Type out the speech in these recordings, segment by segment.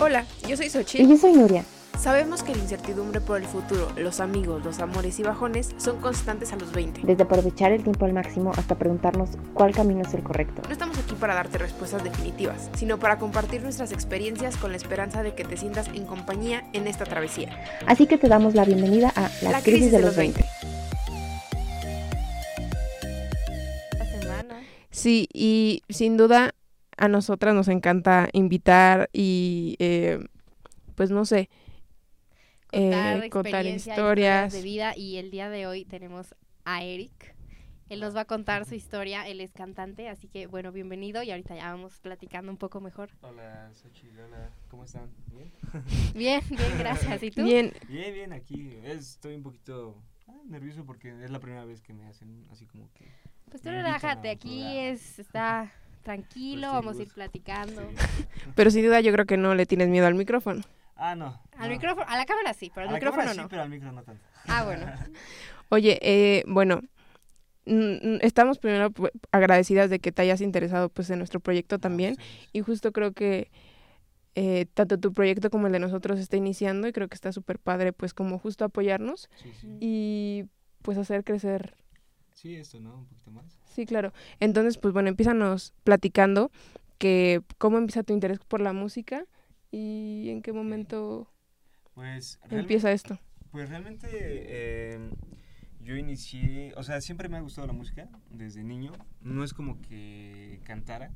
Hola, yo soy Xochitl. Y yo soy Nuria. Sabemos que la incertidumbre por el futuro, los amigos, los amores y bajones son constantes a los 20. Desde aprovechar el tiempo al máximo hasta preguntarnos cuál camino es el correcto. No estamos aquí para darte respuestas definitivas, sino para compartir nuestras experiencias con la esperanza de que te sientas en compañía en esta travesía. Así que te damos la bienvenida a La, crisis, de, los 20. Sí, y sin duda a nosotras nos encanta invitar y, eh, pues no sé, eh, contar, historias de vida y el día de hoy tenemos a Eric. Él nos va a contar su historia, él es cantante, así que bueno, bienvenido y ahorita ya vamos platicando un poco mejor. Hola, Xochitl, hola, ¿cómo están? ¿Bien? Bien, bien, gracias. ¿Y tú? Bien. Bien, bien, aquí estoy un poquito ah, nervioso porque es la primera vez que me hacen así como que... Pues tú relájate, aquí es, está tranquilo, pues vamos a ir platicando. Pero sin duda yo creo que no le tienes miedo al micrófono. Ah, no. Al micrófono, a la cámara sí, pero al micrófono no. Sí, pero al micrófono no tanto. Ah, bueno. Oye, eh, bueno, estamos primero agradecidas de que te hayas interesado pues en nuestro proyecto ah, también y justo creo que eh, tanto tu proyecto como el de nosotros está iniciando y creo que está súper padre pues como justo apoyarnos y pues hacer crecer. Sí, esto, ¿no? Un poquito más. Sí, claro. Entonces, pues bueno, empiezanos platicando que cómo empieza tu interés por la música ¿Y en qué momento pues, empieza esto? Pues realmente em, yo inicié, o sea, siempre me ha gustado la música desde niño. No es como que cantara,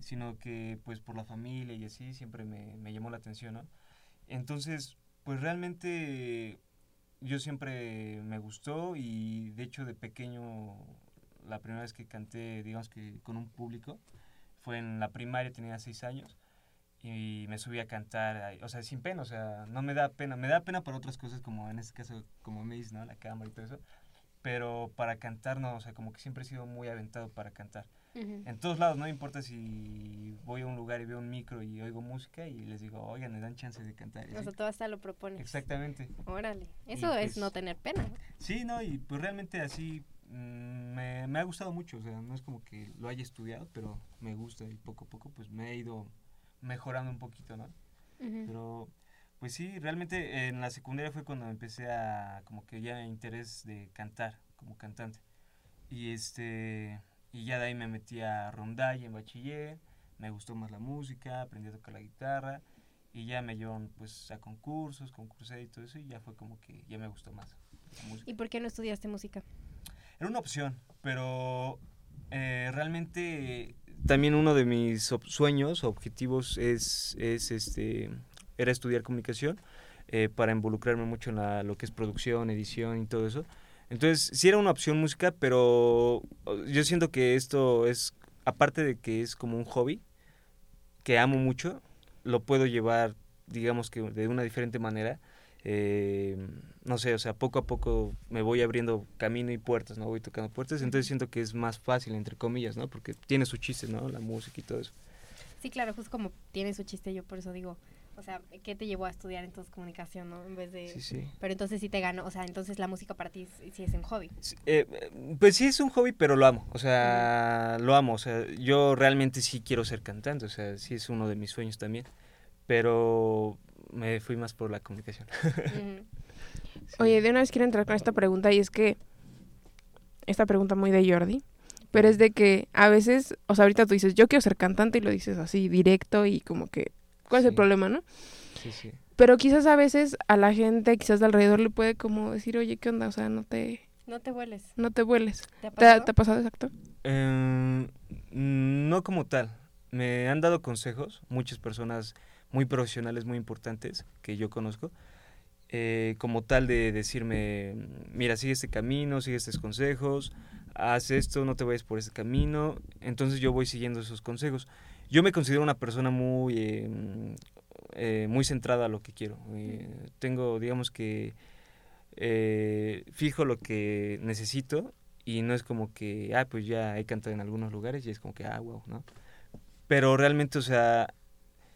sino que pues por la familia y así siempre me, me llamó la atención, ¿no? Entonces, pues realmente yo siempre me gustó y de hecho de pequeño la primera vez que canté, digamos que con un público, fue en la primaria, tenía seis años y me subí a cantar, o sea, sin pena, o sea, no me da pena, me da pena por otras cosas como en este caso, como me ¿no? La cámara y todo eso, pero para cantar no, o sea, como que siempre he sido muy aventado para cantar. En todos lados, no importa si voy a un lugar y veo un micro y oigo música y les digo, oigan, me dan chance de cantar. O sea, tú hasta lo propones. Exactamente. Órale, eso es pues no tener pena. Sí, no, y pues realmente así mm, me, me ha gustado mucho, o sea, no es como que lo haya estudiado, pero me gusta y poco a poco pues me he ido mejorando un poquito, ¿no? Pero, pues sí, realmente en la secundaria fue cuando empecé a, como que ya interés de cantar, como cantante. Y este, y ya de ahí me metí a rondalla en bachiller, me gustó más la música, aprendí a tocar la guitarra, y ya me llevaron pues a concursos, concursé y todo eso, y ya fue como que ya me gustó más la música. ¿Y por qué no estudiaste música? Era una opción, pero eh, realmente también uno de mis sueños, objetivos es, es este, era estudiar comunicación eh, para involucrarme mucho en la, lo que es producción, edición y todo eso. Entonces, sí era una opción música, pero yo siento que esto es, aparte de que es como un hobby, que amo mucho, lo puedo llevar, digamos que de una diferente manera eh, no sé, o sea, poco a poco me voy abriendo camino y puertas, ¿no? Voy tocando puertas, entonces siento que es más fácil, entre comillas, ¿no? Porque tiene su chiste, ¿no? La música y todo eso. Sí, claro, justo como tiene su chiste, yo por eso digo, o sea, ¿qué te llevó a estudiar entonces comunicación, no? En vez de... Sí, sí. Pero entonces sí te gano, o sea, entonces la música para ti sí es un hobby. Eh, pues sí es un hobby, pero lo amo, o sea, lo amo, o sea, yo realmente sí quiero ser cantante, o sea, sí es uno de mis sueños también, pero me fui más por la comunicación. Oye, de una vez quiero entrar con esta pregunta y es que, esta pregunta muy de Jordi, pero es de que a veces, o sea, ahorita tú dices, yo quiero ser cantante y lo dices así, directo y como que, ¿cuál es el problema, no? Sí, sí. Pero quizás a veces a la gente, quizás de alrededor le puede como decir, oye, ¿qué onda? O sea, no te... No te vueles. No te vueles. ¿Te ha pasado, ¿Te, ha pasado exacto? Em, no como tal. Me han dado consejos, muchas personas muy profesionales, muy importantes que yo conozco, eh, como tal de decirme, mira, sigue este camino, sigue estos consejos, haz esto, no te vayas por este camino, entonces yo voy siguiendo esos consejos. Yo me considero una persona muy, eh, eh, muy centrada a lo que quiero. tengo, digamos que, fijo lo que necesito y no es como que, ah, pues ya he cantado en algunos lugares y es como que, ah, wow, ¿no? Pero realmente, o sea,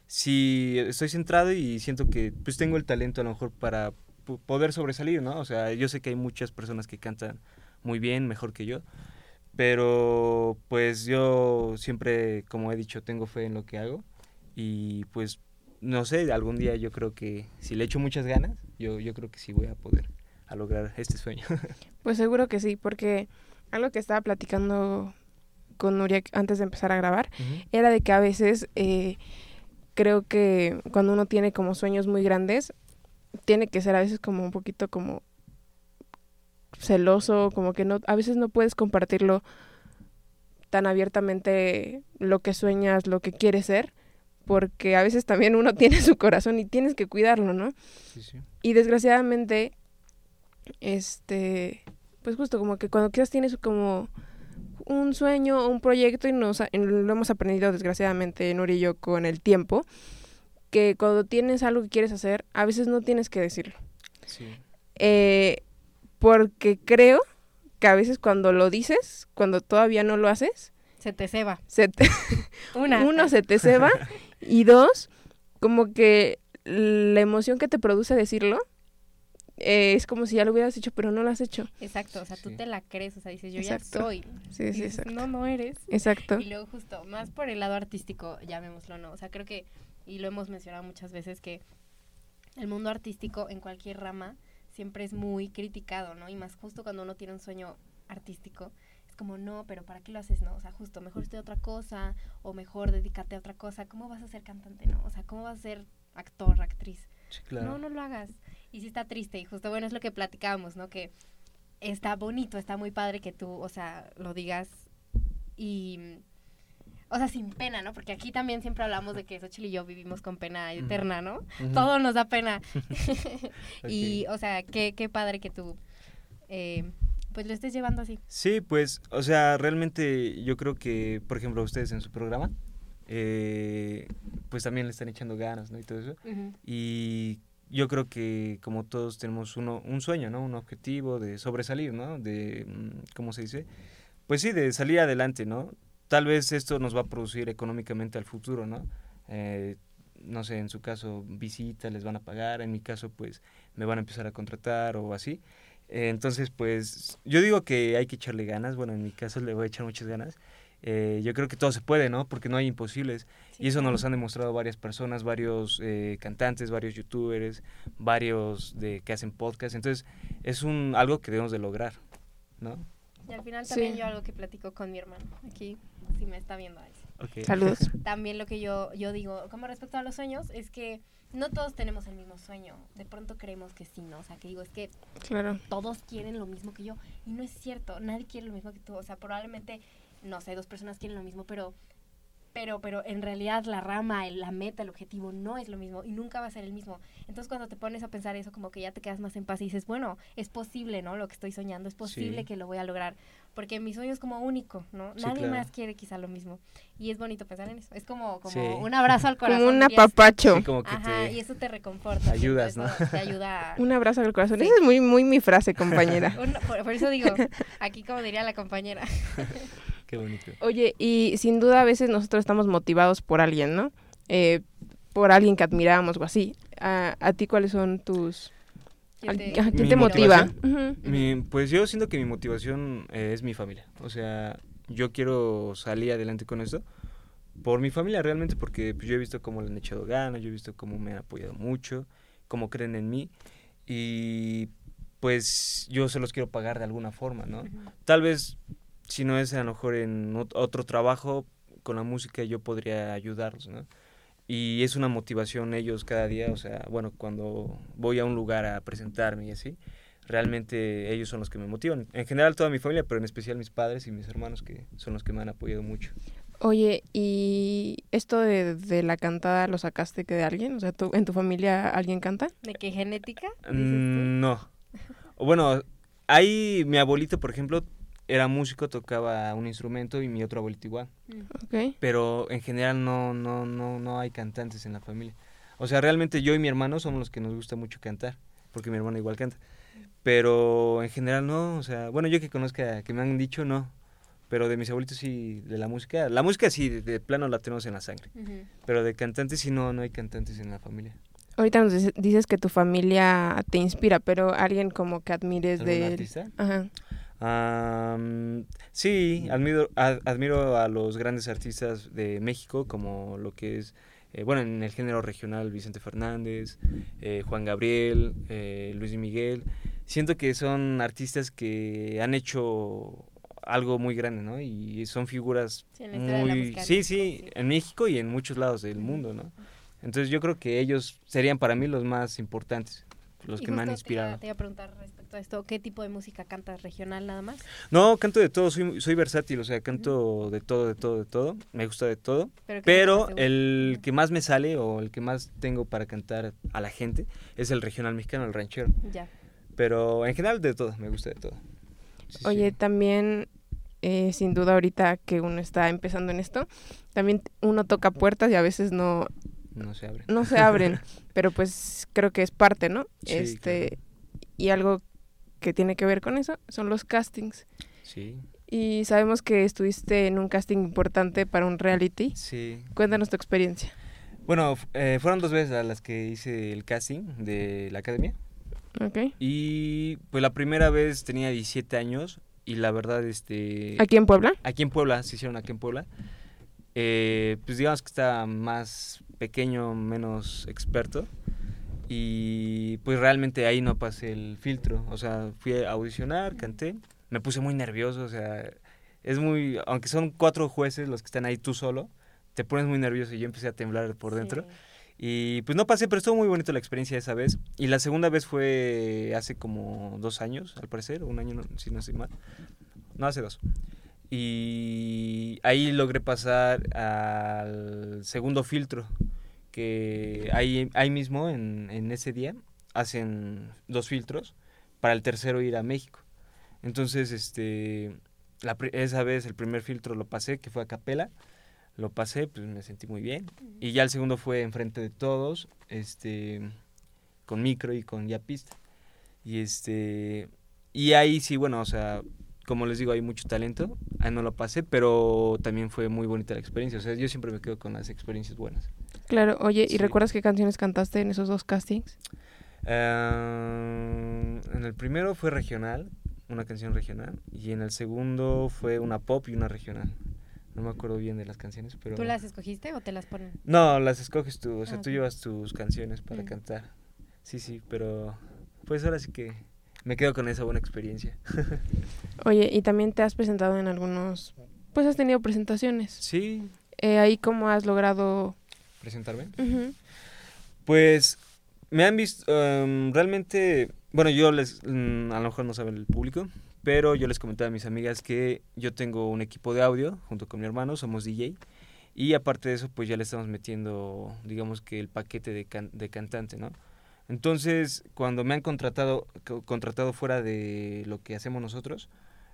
si estoy centrado y siento que pues tengo el talento a lo mejor para poder sobresalir, ¿no? O sea, yo sé que hay muchas personas que cantan muy bien, mejor que yo, pero pues yo siempre, como he dicho, tengo fe en lo que hago. Y pues no sé, algún día yo creo que si le echo muchas ganas, yo, yo creo que sí voy a poder a lograr este sueño. Pues seguro que sí, porque algo que estaba platicando con Nuria antes de empezar a grabar era de que a veces eh, creo que cuando uno tiene como sueños muy grandes, tiene que ser a veces como un poquito como celoso, como que no, a veces no puedes compartirlo tan abiertamente lo que sueñas, lo que quieres ser, porque a veces también uno tiene su corazón y tienes que cuidarlo, ¿no? Sí, sí. Y desgraciadamente, este, pues justo como que cuando quizás tienes como un sueño o un proyecto y nos, lo hemos aprendido desgraciadamente Nuri y yo con el tiempo, que cuando tienes algo que quieres hacer, a veces no tienes que decirlo. Sí. Eh, porque creo que a veces cuando lo dices, cuando todavía no lo haces, se te ceba. Una. Uno, se te ceba. y dos, como que la emoción que te produce decirlo eh, es como si ya lo hubieras hecho, pero no lo has hecho. Exacto, o sea, tú te la crees, o sea, dices, yo ya soy. Sí, sí, exacto. No, no eres. Exacto. Y luego justo, más por el lado artístico, llamémoslo, ¿no? O sea, creo que, y lo hemos mencionado muchas veces, que el mundo artístico en cualquier rama siempre es muy criticado, ¿no? Y más justo cuando uno tiene un sueño artístico, es como, no, pero ¿para qué lo haces, no? O sea, justo, mejor estudia otra cosa, o mejor dedícate a otra cosa. ¿Cómo vas a ser cantante, no? O sea, ¿cómo vas a ser actor, actriz? No, no lo hagas. Y sí está triste, y justo, bueno, es lo que platicábamos, ¿no? Que está bonito, está muy padre que tú, o sea, lo digas y o sea, sin pena, ¿no? Porque aquí también siempre hablamos de que Xochitl y yo vivimos con pena eterna, ¿no? Todo nos da pena. Y, o sea, qué, qué padre que tú, eh, pues lo estés llevando así. Sí, pues, o sea, realmente yo creo que, por ejemplo, ustedes en su programa, eh, pues también le están echando ganas, ¿no? Y todo eso. Y yo creo que como todos tenemos uno, un sueño, ¿no? Un objetivo de sobresalir, ¿no? De, mm, ¿cómo se dice? Pues sí, de salir adelante, ¿no? Tal vez esto nos va a producir económicamente al futuro, ¿no? Eh, no sé, en su caso visitas les van a pagar, en mi caso pues me van a empezar a contratar o así. Eh, entonces pues yo digo que hay que echarle ganas, bueno en mi caso le voy a echar muchas ganas. Eh, yo creo que todo se puede, ¿no? Porque no hay imposibles. y eso nos lo han demostrado varias personas, varios cantantes, varios youtubers, varios de que hacen podcast. Entonces es un algo que debemos de lograr, ¿no? Y al final también yo algo que platico con mi hermano aquí si me está viendo ahí. Saludos. También lo que yo, yo digo, como respecto a los sueños, es que no todos tenemos el mismo sueño. De pronto creemos que sí, ¿no? O sea, que digo, es que claro. todos quieren lo mismo que yo. Y no es cierto, nadie quiere lo mismo que tú. O sea, probablemente, no sé, dos personas quieren lo mismo, pero pero, pero en realidad la rama, la meta, el objetivo no es lo mismo y nunca va a ser el mismo. Entonces cuando te pones a pensar eso, como que ya te quedas más en paz y dices, bueno, es posible, ¿no? Lo que estoy soñando, es posible que lo voy a lograr, porque mi sueño es como único, ¿no? Nadie más quiere quizá lo mismo. Y es bonito pensar en eso. Es como, como un abrazo al corazón. Como un apapacho. Ajá, y eso te reconforta. Ayudas, ¿no? Te ayuda. un abrazo al corazón. Esa es muy, muy mi frase, compañera. por eso digo, aquí como diría la compañera. Qué bonito. Oye, y sin duda a veces nosotros estamos motivados por alguien, ¿no? Eh, por alguien que admiramos o así. ¿A, ti cuáles son tus... ¿Quién te, motiva? pues yo siento que mi motivación eh, es mi familia. O sea, yo quiero salir adelante con esto por mi familia realmente porque pues, yo he visto cómo le han echado ganas, yo he visto cómo me han apoyado mucho, cómo creen en mí y pues yo se los quiero pagar de alguna forma, ¿no? Tal vez si no es a lo mejor en otro trabajo, con la música yo podría ayudarlos, ¿no? Y es una motivación ellos cada día, o sea, bueno, cuando voy a un lugar a presentarme y así, realmente ellos son los que me motivan. En general toda mi familia, pero en especial mis padres y mis hermanos, que son los que me han apoyado mucho. Oye, ¿y esto de, la cantada lo sacaste que de alguien? O sea, ¿en tu familia alguien canta? ¿De qué genética? Mm, no. Bueno, hay mi abuelito, por ejemplo, era músico, tocaba un instrumento y mi otro abuelito igual. Mm. Pero en general no, no, no, no hay cantantes en la familia. O sea, realmente yo y mi hermano somos los que nos gusta mucho cantar, porque mi hermano igual canta. Pero en general no, o sea, bueno, yo que conozca, que me han dicho no, pero de mis abuelitos sí, de la música, la música sí, de, plano la tenemos en la sangre, pero de cantantes sí no, no hay cantantes en la familia. Ahorita nos dices que tu familia te inspira, pero alguien como que admires de... artista? Ajá sí, admiro, admiro a los grandes artistas de México, como lo que es eh, bueno, en el género regional, Vicente Fernández, eh, Juan Gabriel, eh, Luis Miguel. Siento que son artistas que han hecho algo muy grande, ¿no? Y son figuras muy... Sí, sí, en México y en muchos lados del mundo, ¿no? Entonces yo creo que ellos serían para mí los más importantes, los que me han inspirado. Te iba, a preguntar respecto a esto, ¿qué tipo de música cantas? ¿Regional nada más? No, canto de todo, soy, soy versátil, o sea, canto de todo, de todo, de todo, me gusta de todo, pero, el que más me sale o el que más tengo para cantar a la gente es el regional mexicano, el ranchero. Ya. Pero en general de todo, me gusta de todo. Oye, también eh, sin duda ahorita que uno está empezando en esto, también uno toca puertas y a veces no... No se abren. No se abren, pero pues creo que es parte, ¿no? este Y algo que tiene que ver con eso son los castings. Sí. Y sabemos que estuviste en un casting importante para un reality. Sí. Cuéntanos tu experiencia. Bueno, eh, fueron dos veces a las que hice el casting de la academia. Ok. Y pues la primera vez tenía 17 años y la verdad, este... ¿Aquí en Puebla? Aquí en Puebla, se hicieron aquí en Puebla. Eh, pues digamos que está más pequeño, menos experto. Y pues realmente ahí no pasé el filtro. O sea, fui a audicionar, canté. Me puse muy nervioso, o sea, es muy... Aunque son cuatro jueces los que están ahí tú solo, te pones muy nervioso y yo empecé a temblar por dentro. Y pues no pasé, pero estuvo muy bonito la experiencia esa vez. Y la segunda vez fue hace como dos años, al parecer, un año, si no estoy mal. No, hace dos. Y ahí logré pasar al segundo filtro, que ahí, ahí mismo, en, en ese día, hacen dos filtros para el tercero ir a México. Entonces, este, la, esa vez el primer filtro lo pasé, que fue a Capela lo pasé, pues me sentí muy bien. Y ya el segundo fue enfrente de todos, este, con micro y con ya pista. Y este, y ahí sí, bueno, o sea, como les digo, hay mucho talento, ahí no lo pasé, pero también fue muy bonita la experiencia, o sea, yo siempre me quedo con las experiencias buenas. Claro, oye, ¿y recuerdas qué canciones cantaste en esos dos castings? Eh, en el primero fue regional, una canción regional, y en el segundo fue una pop y una regional. No me acuerdo bien de las canciones, pero... ¿Tú las escogiste o te las ponen? No, las escoges tú, o sea, ah, tú llevas tus canciones para mm. cantar. Sí, sí, pero pues ahora sí que me quedo con esa buena experiencia. Oye, y también te has presentado en algunos, pues has tenido presentaciones. Sí. Eh, ahí cómo has logrado... Presentarme. Pues me han visto, em, realmente, bueno, yo les, mm, a lo mejor no sabe el público, pero yo les comentaba a mis amigas que yo tengo un equipo de audio junto con mi hermano, somos DJ. Y aparte de eso, pues ya le estamos metiendo, digamos que el paquete de, de cantante, ¿no? Entonces, cuando me han contratado, contratado fuera de lo que hacemos nosotros,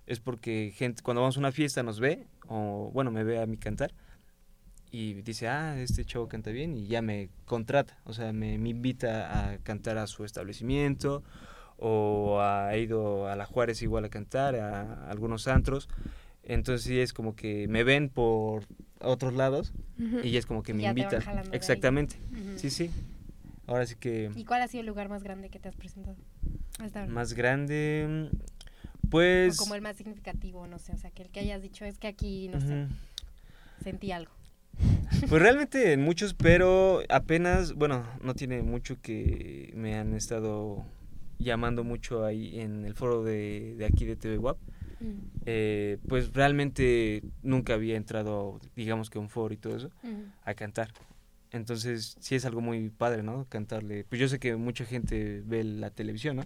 es porque gente, cuando vamos a una fiesta nos ve, o bueno, me ve a mí cantar, y dice, ah, este chavo canta bien, y ya me contrata, o sea, me, me invita a cantar a su establecimiento, o ha ido a la Juárez igual a cantar, a, algunos antros. Entonces sí es como que me ven por otros lados y es como que me invitan. Exactamente. Sí, sí. Ahora sí que... ¿Y cuál ha sido el lugar más grande que te has presentado? Más grande, pues... O como el más significativo, no sé, o sea, que el que hayas dicho es que aquí, no sé, sentí algo. Pues realmente en muchos, pero apenas, bueno, no tiene mucho que me han estado llamando mucho ahí en el foro de, de aquí de TV WAP. Mm. Eh, pues realmente nunca había entrado, digamos que a un foro y todo eso, mm. a cantar. Entonces sí es algo muy padre, ¿no? Cantarle. Pues yo sé que mucha gente ve la televisión, ¿no?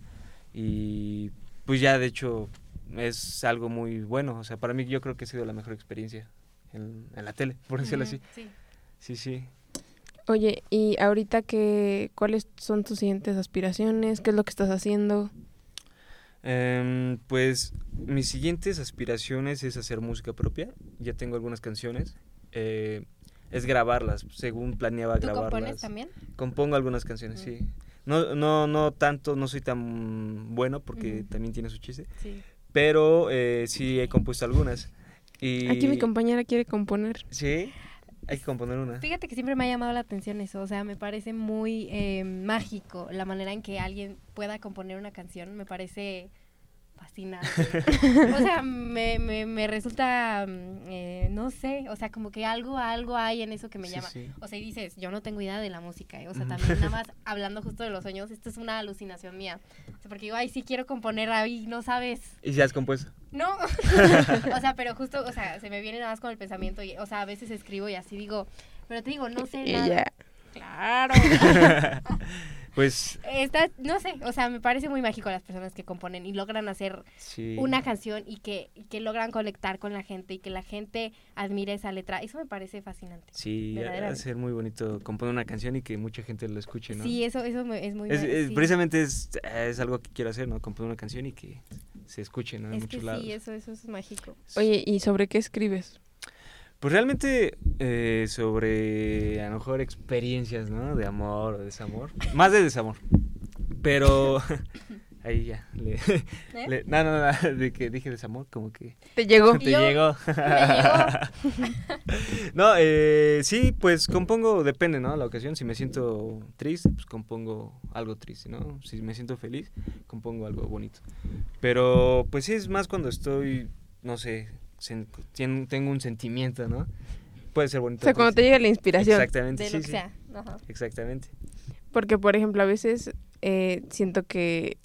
Y pues ya de hecho es algo muy bueno. O sea, para mí yo creo que ha sido la mejor experiencia en, la tele, por decirlo así. Sí. Sí, sí. Oye, y ahorita que, ¿cuáles son tus siguientes aspiraciones? ¿Qué es lo que estás haciendo? Em, pues mis siguientes aspiraciones es hacer música propia. Ya tengo algunas canciones. Eh, es grabarlas, según planeaba ¿Tú grabarlas. compones también? Compongo algunas canciones, sí. No, no, no tanto, no soy tan bueno porque también tiene su chiste. Sí. Pero eh, sí he compuesto algunas. Y... Aquí mi compañera quiere componer. Sí. Hay que componer una. Fíjate que siempre me ha llamado la atención eso, o sea, me parece muy eh, mágico la manera en que alguien pueda componer una canción, me parece fascinante. o sea, me, me, me resulta, mm, eh, no sé, o sea, como que algo, algo hay en eso que me llama. O sea, y dices, yo no tengo idea de la música, ¿eh? o sea, también nada más hablando justo de los sueños, esto es una alucinación mía. O sea, porque digo, ay, sí quiero componer ahí, no sabes. ¿Y si has compuesto? No, o sea, pero justo, o sea, se me viene nada más con el pensamiento, y, o sea, a veces escribo y así digo, pero te digo, no sé nada. Claro. Pues. Está, no sé, o sea, me parece muy mágico las personas que componen y logran hacer una canción y que, que logran conectar con la gente y que la gente admire esa letra. Eso me parece fascinante. Sí, a ser muy bonito componer una canción y que mucha gente lo escuche, ¿no? Sí, eso, eso es muy Precisamente es, es, algo que quiero hacer, ¿no? Componer una canción y que se escuche, ¿no? En muchos lados. Sí, eso, eso es mágico. Oye, ¿y sobre qué escribes? Pues realmente eh, sobre a lo mejor experiencias, ¿no? De amor o desamor. Más de desamor. Pero ahí ya. Le, ¿Eh? no, no, no, de que dije desamor, como que... Te llegó. Te llegó. no, eh, sí, pues compongo, depende, ¿no? La ocasión, si me siento triste, pues compongo algo triste, ¿no? Si me siento feliz, compongo algo bonito. Pero pues sí, es más cuando estoy, no sé, tengo un sentimiento, ¿no? Puede ser bonito. O sea, cuando te llega la inspiración. Exactamente. De lo que sea. Exactamente. Porque, por ejemplo, a veces eh, siento que,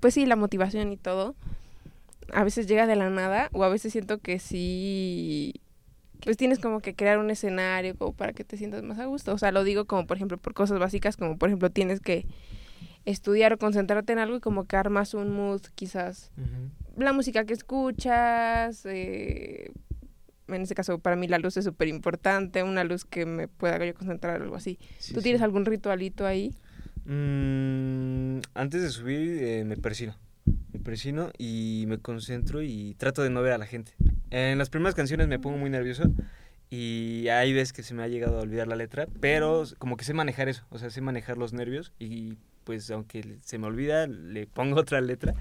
pues sí, la motivación y todo, a veces llega de la nada, o a veces siento que sí, pues tienes como que crear un escenario como para que te sientas más a gusto. O sea, lo digo como, por ejemplo, por cosas básicas, como por ejemplo, tienes que estudiar o concentrarte en algo y como que armas un mood quizás la música que escuchas, eh, en este caso para mí la luz es súper importante, una luz que me pueda yo concentrar o algo así. ¿Tú tienes algún ritualito ahí? Mm, antes de subir eh, me persino, me persino y me concentro y trato de no ver a la gente. En las primeras canciones me pongo muy nervioso y hay veces que se me ha llegado a olvidar la letra, pero como que sé manejar eso, o sea, sé manejar los nervios y pues aunque se me olvida, le pongo otra letra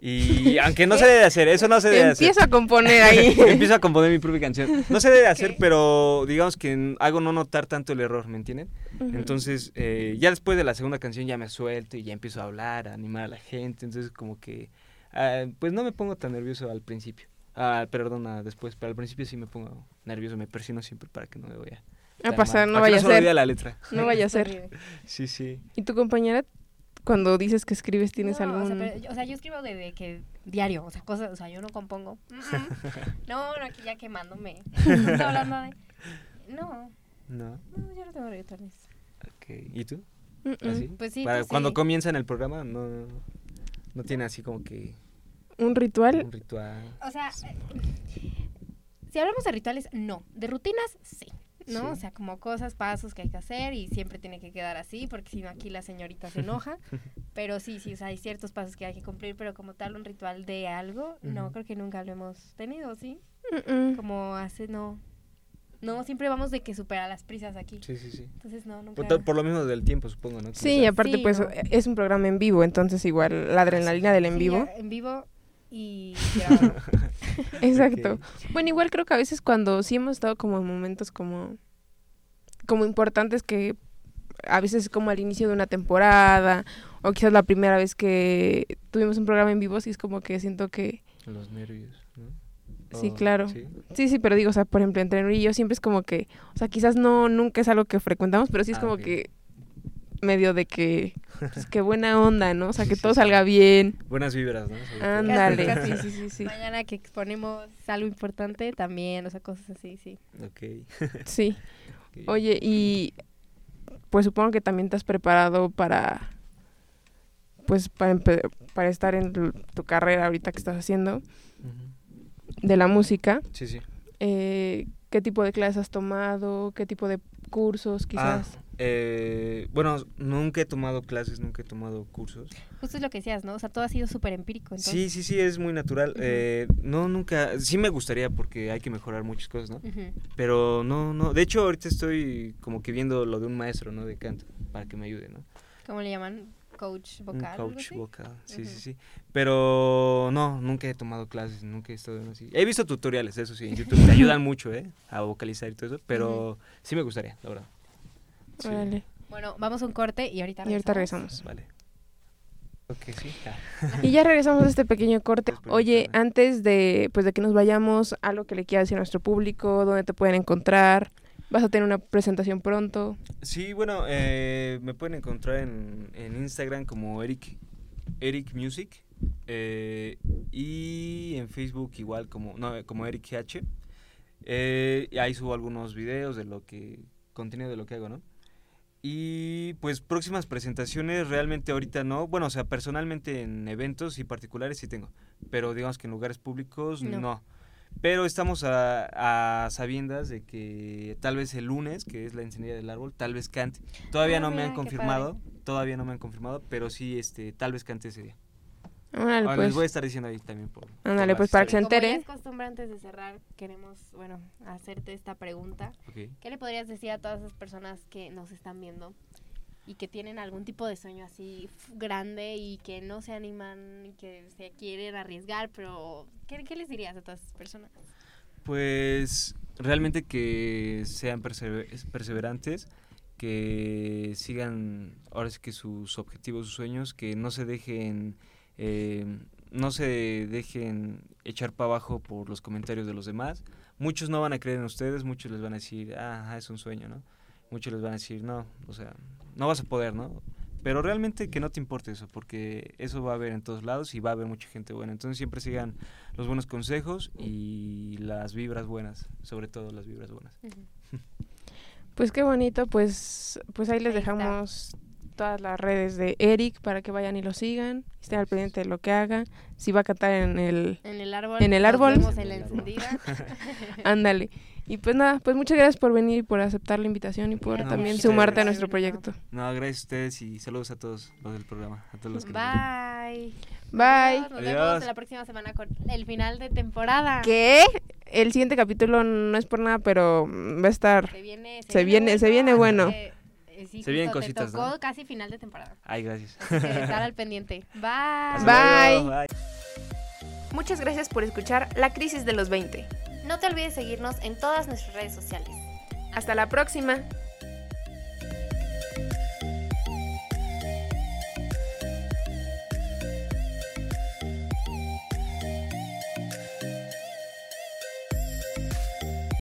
y aunque no se debe hacer, eso no se debe hacer. Empiezo a componer ahí. Empiezo a componer mi propia canción. No se debe hacer, pero digamos que hago no notar tanto el error, ¿me entienden? Entonces, eh, ya después de la segunda canción ya me suelto y ya empiezo a hablar, a animar a la gente. Entonces, como que, ah, pues no me pongo tan nervioso al principio. Ah, perdona, después, pero al principio sí me pongo nervioso, me persino siempre para que no me vaya a pasar, no vaya a ser. la letra. No vaya a ser. sí, sí. ¿Y tu compañera cuando dices que escribes, ¿tienes algún...? O sea, yo escribo de, que diario, o sea, cosas, o sea, yo no compongo. no, no, aquí ya quemándome. Está hablando de... No. No. No, yo no tengo rituales. Ok, ¿y tú? ¿Así? Pues sí, Para pues cuando comienzan el programa, no, no tiene así como que... ¿Un ritual? Un ritual. O sea, eh, si hablamos de rituales, no. De rutinas, sí. ¿No? O sea, como cosas, pasos que hay que hacer y siempre tiene que quedar así, porque si no aquí la señorita se enoja. pero sí, sí, o sea, hay ciertos pasos que hay que cumplir, pero como tal un ritual de algo, no, creo que nunca lo hemos tenido, ¿sí? Como hace, no. No, siempre vamos de que supera las prisas aquí. Sí, sí, sí. Entonces, no, nunca... Por, lo mismo del tiempo, supongo, ¿no? Sí, aparte, pues, es un programa en vivo, entonces igual la adrenalina del en vivo. en vivo y Exacto. Bueno, igual creo que a veces cuando sí hemos estado como en momentos como como importantes que a veces como al inicio de una temporada o quizás la primera vez que tuvimos un programa en vivo, sí es como que siento que los nervios, ¿no? Sí, claro. ¿sí? ¿sí? pero digo, o sea, por ejemplo, entre y yo siempre es como que, o sea, quizás no nunca es algo que frecuentamos, pero sí es ah, como que medio de que, pues qué buena onda, ¿no? O sea, que todo salga bien. Buenas vibras, ¿no? Ándale. sí, sí, sí. Mañana que exponemos algo importante también, o sea, cosas así, sí. Ok. sí. Oye, y pues supongo que también te has preparado para, pues, para, para estar en tu, carrera ahorita que estás haciendo de la música. Sí, sí. Eh, ¿Qué tipo de clases has tomado? ¿Qué tipo de cursos ah, quizás? Eh, bueno, nunca he tomado clases, nunca he tomado cursos. Justo es lo que decías, ¿no? O sea, todo ha sido súper empírico. Sí, sí, sí, es muy natural. eh, no, nunca, sí me gustaría porque hay que mejorar muchas cosas, ¿no? Pero no, no, de hecho ahorita estoy como que viendo lo de un maestro, ¿no? De canto, para que me ayude, ¿no? ¿Cómo le llaman? coach vocal. coach vocal, sí, sí, sí. Pero no, nunca he tomado clases, nunca he estado así. He visto tutoriales, eso sí, en YouTube. Te ayudan mucho, ¿eh? A vocalizar y todo eso, pero sí me gustaría, la verdad. Vale. Bueno, vamos a un corte y ahorita regresamos. Y ahorita regresamos. Vale. Okay, sí. y ya regresamos a este pequeño corte. Oye, antes de, pues, de que nos vayamos, algo que le quieras decir a nuestro público, dónde te pueden encontrar. ¿Vas a tener una presentación pronto? Sí, bueno, eh, me pueden encontrar en, en, Instagram como Eric, Eric Music eh, y en Facebook igual como, no, como Eric GH. Eh, y ahí subo algunos videos de lo que, contenido de lo que hago, ¿no? Y pues próximas presentaciones realmente ahorita no. Bueno, o sea, personalmente en eventos y particulares sí tengo. Pero digamos que en lugares públicos no. Pero estamos a, sabiendas de que tal vez el lunes, que es la encendida del árbol, tal vez cante. Todavía ah, no me han confirmado, todavía no me han confirmado, pero sí este tal vez cante ese día. Ándale, pues. Les voy a estar diciendo ahí también. Por, Ándale, pues para que se entere. Como es costumbre, antes de cerrar, queremos, bueno, hacerte esta pregunta. ¿Qué le podrías decir a todas esas personas que nos están viendo y que tienen algún tipo de sueño así grande y que no se animan y que se quieren arriesgar, pero ¿qué, qué les dirías a todas esas personas? Pues realmente que sean perseverantes, que sigan ahora sí que sus objetivos, sus sueños, que no se dejen eh, no se dejen echar para abajo por los comentarios de los demás. Muchos no van a creer en ustedes, muchos les van a decir, ah, es un sueño, ¿no? Muchos les van a decir, no, o sea, no vas a poder, ¿no? Pero realmente que no te importe eso, porque eso va a haber en todos lados y va a haber mucha gente buena. Entonces siempre sigan los buenos consejos y las vibras buenas, sobre todo las vibras buenas. Pues qué bonito, pues, pues ahí les dejamos todas las redes de Eric para que vayan y lo sigan, estén al pendiente de lo que haga, si va a cantar en el en el árbol, en el árbol, en la encendida. Ándale. Y pues nada, pues muchas gracias por venir y por aceptar la invitación y por también sumarte a nuestro proyecto. No, gracias a ustedes y saludos a todos los del programa, a todos los que Bye. Bye. Nos vemos la próxima semana con el final de temporada. ¿Qué? El siguiente capítulo no es por nada, pero va a estar se viene se, viene, se viene bueno. Eh, se vienen cositas, te tocó casi final de temporada. Ay, gracias. estar al pendiente. Bye. Bye. Muchas gracias por escuchar La Crisis de los 20. No te olvides seguirnos en todas nuestras redes sociales. Hasta la próxima.